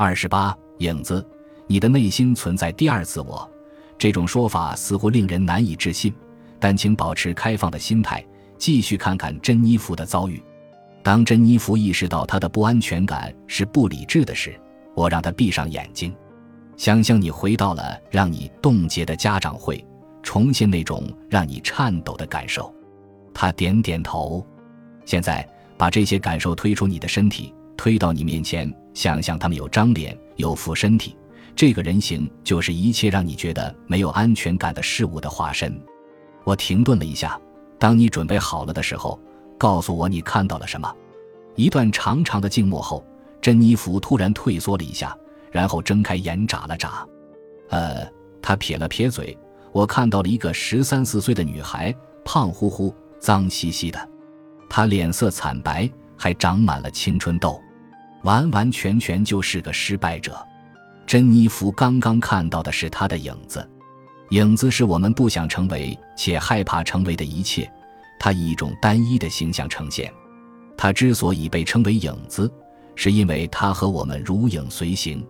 二十八，影子，你的内心存在第二自我，这种说法似乎令人难以置信，但请保持开放的心态，继续看看珍妮弗的遭遇。当珍妮弗意识到她的不安全感是不理智的时，我让她闭上眼睛，想象你回到了让你冻结的家长会，重现那种让你颤抖的感受。她点点头。现在把这些感受推出你的身体，推到你面前，想象他们有张脸，有副身体。这个人形就是一切让你觉得没有安全感的事物的化身。我停顿了一下，当你准备好了的时候。告诉我你看到了什么？一段长长的静默后，珍妮弗突然退缩了一下，然后睁开眼眨了眨。呃，她撇了撇嘴。我看到了一个十三四岁的女孩，胖乎乎、脏兮兮的，她脸色惨白，还长满了青春痘，完完全全就是个失败者。珍妮弗刚刚看到的是她的影子，影子是我们不想成为且害怕成为的一切。他以一种单一的形象呈现，他之所以被称为影子，是因为他和我们如影随形。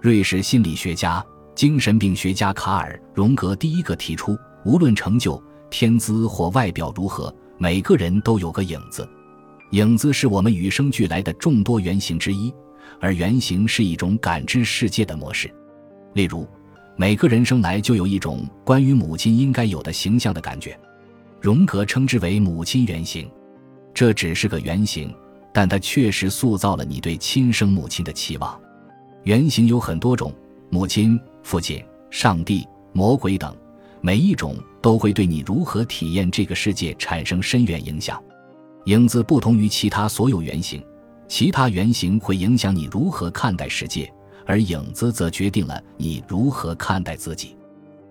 瑞士心理学家、精神病学家卡尔·荣格第一个提出，无论成就、天资或外表如何，每个人都有个影子。影子是我们与生俱来的众多原型之一，而原型是一种感知世界的模式。例如，每个人生来就有一种关于母亲应该有的形象的感觉。荣格称之为母亲原型，这只是个原型，但它确实塑造了你对亲生母亲的期望。原型有很多种，母亲、父亲、上帝、魔鬼等，每一种都会对你如何体验这个世界产生深远影响。影子不同于其他所有原型，其他原型会影响你如何看待世界，而影子则决定了你如何看待自己。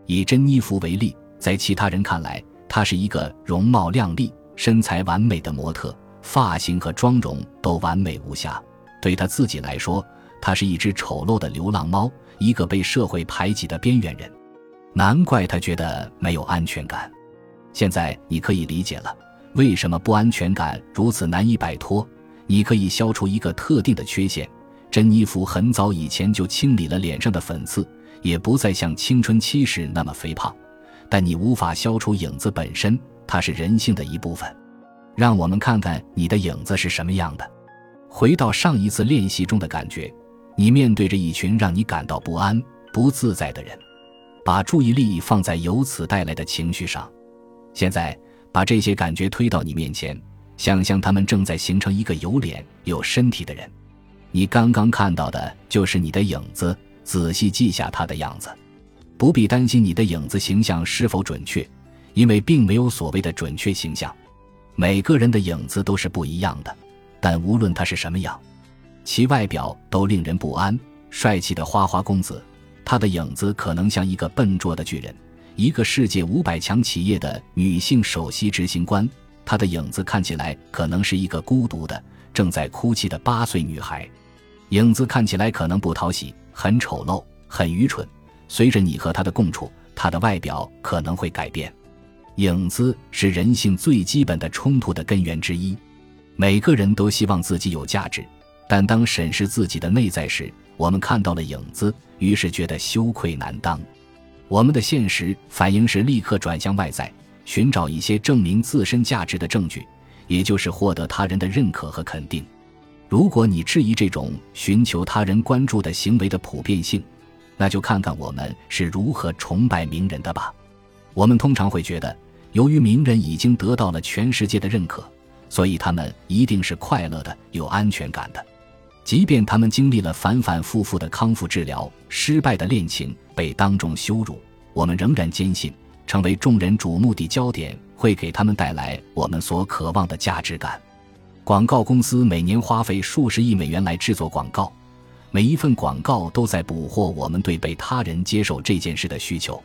以珍妮弗为例，在其他人看来。她是一个容貌靓丽、身材完美的模特，发型和妆容都完美无瑕。对她自己来说，她是一只丑陋的流浪猫，一个被社会排挤的边缘人。难怪她觉得没有安全感。现在你可以理解了，为什么不安全感如此难以摆脱。你可以消除一个特定的缺陷。珍妮弗很早以前就清理了脸上的粉刺，也不再像青春期时那么肥胖。但你无法消除影子本身，它是人性的一部分。让我们看看你的影子是什么样的。回到上一次练习中的感觉，你面对着一群让你感到不安、不自在的人，把注意力放在由此带来的情绪上。现在把这些感觉推到你面前，想象他们正在形成一个有脸有身体的人。你刚刚看到的就是你的影子，仔细记下他的样子。不必担心你的影子形象是否准确，因为并没有所谓的准确形象。每个人的影子都是不一样的，但无论他是什么样，其外表都令人不安。帅气的花花公子，他的影子可能像一个笨拙的巨人；一个世界五百强企业的女性首席执行官，她的影子看起来可能是一个孤独的、正在哭泣的八岁女孩。影子看起来可能不讨喜，很丑陋，很愚蠢。随着你和她的共处，她的外表可能会改变。影子是人性最基本的冲突的根源之一。每个人都希望自己有价值，但当审视自己的内在时，我们看到了影子，于是觉得羞愧难当。我们的现实反应是立刻转向外在，寻找一些证明自身价值的证据，也就是获得他人的认可和肯定。如果你质疑这种寻求他人关注的行为的普遍性，那就看看我们是如何崇拜名人的吧。我们通常会觉得，由于名人已经得到了全世界的认可，所以他们一定是快乐的、有安全感的。即便他们经历了反反复复的康复治疗、失败的恋情、被当众羞辱，我们仍然坚信，成为众人瞩目的焦点会给他们带来我们所渴望的价值感。广告公司每年花费数十亿美元来制作广告。每一份广告都在捕获我们对被他人接受这件事的需求。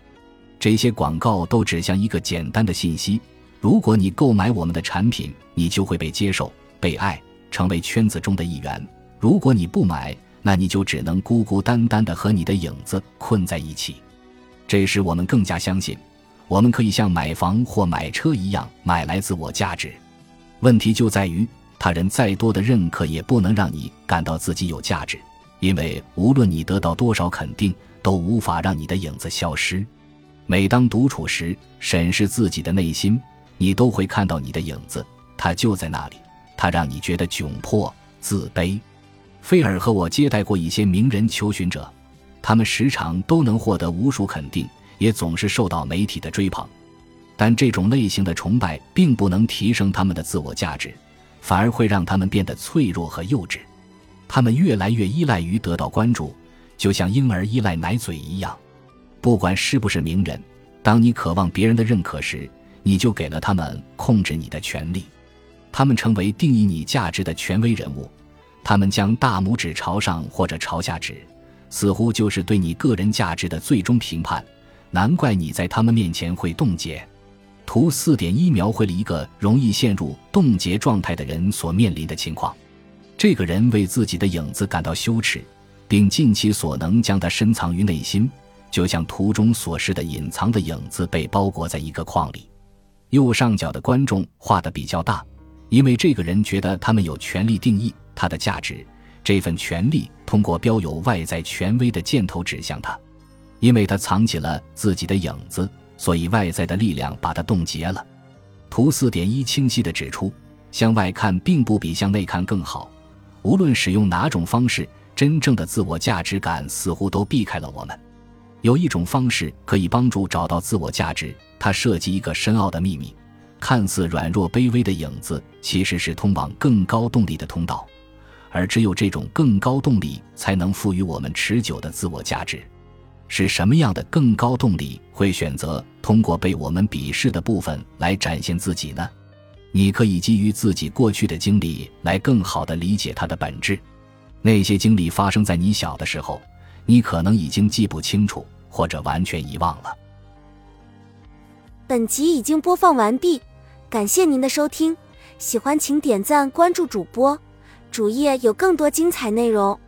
这些广告都指向一个简单的信息：如果你购买我们的产品，你就会被接受、被爱，成为圈子中的一员；如果你不买，那你就只能孤孤单单的和你的影子困在一起。这时我们更加相信，我们可以像买房或买车一样买来自我价值。问题就在于，他人再多的认可也不能让你感到自己有价值。因为无论你得到多少肯定，都无法让你的影子消失。每当独处时，审视自己的内心，你都会看到你的影子，它就在那里，它让你觉得窘迫、自卑。菲尔和我接待过一些名人求寻者，他们时常都能获得无数肯定，也总是受到媒体的追捧。但这种类型的崇拜并不能提升他们的自我价值，反而会让他们变得脆弱和幼稚。他们越来越依赖于得到关注，就像婴儿依赖奶嘴一样。不管是不是名人，当你渴望别人的认可时，你就给了他们控制你的权利。他们成为定义你价值的权威人物。他们将大拇指朝上或者朝下指，似乎就是对你个人价值的最终评判。难怪你在他们面前会冻结。图四点一描绘了一个容易陷入冻结状态的人所面临的情况。这个人为自己的影子感到羞耻，并尽其所能将它深藏于内心，就像图中所示的隐藏的影子被包裹在一个框里。右上角的观众画的比较大，因为这个人觉得他们有权利定义。他的价值，这份权力通过标有外在权威的箭头指向他，因为他藏起了自己的影子，所以外在的力量把他冻结了。图四点一清晰地指出，向外看并不比向内看更好。无论使用哪种方式，真正的自我价值感似乎都避开了我们。有一种方式可以帮助找到自我价值，它涉及一个深奥的秘密：看似软弱卑微的影子，其实是通往更高动力的通道。而只有这种更高动力，才能赋予我们持久的自我价值。是什么样的更高动力会选择通过被我们鄙视的部分来展现自己呢？你可以基于自己过去的经历来更好地理解它的本质。那些经历发生在你小的时候，你可能已经记不清楚，或者完全遗忘了。本集已经播放完毕，感谢您的收听，喜欢请点赞关注主播。主页有更多精彩内容。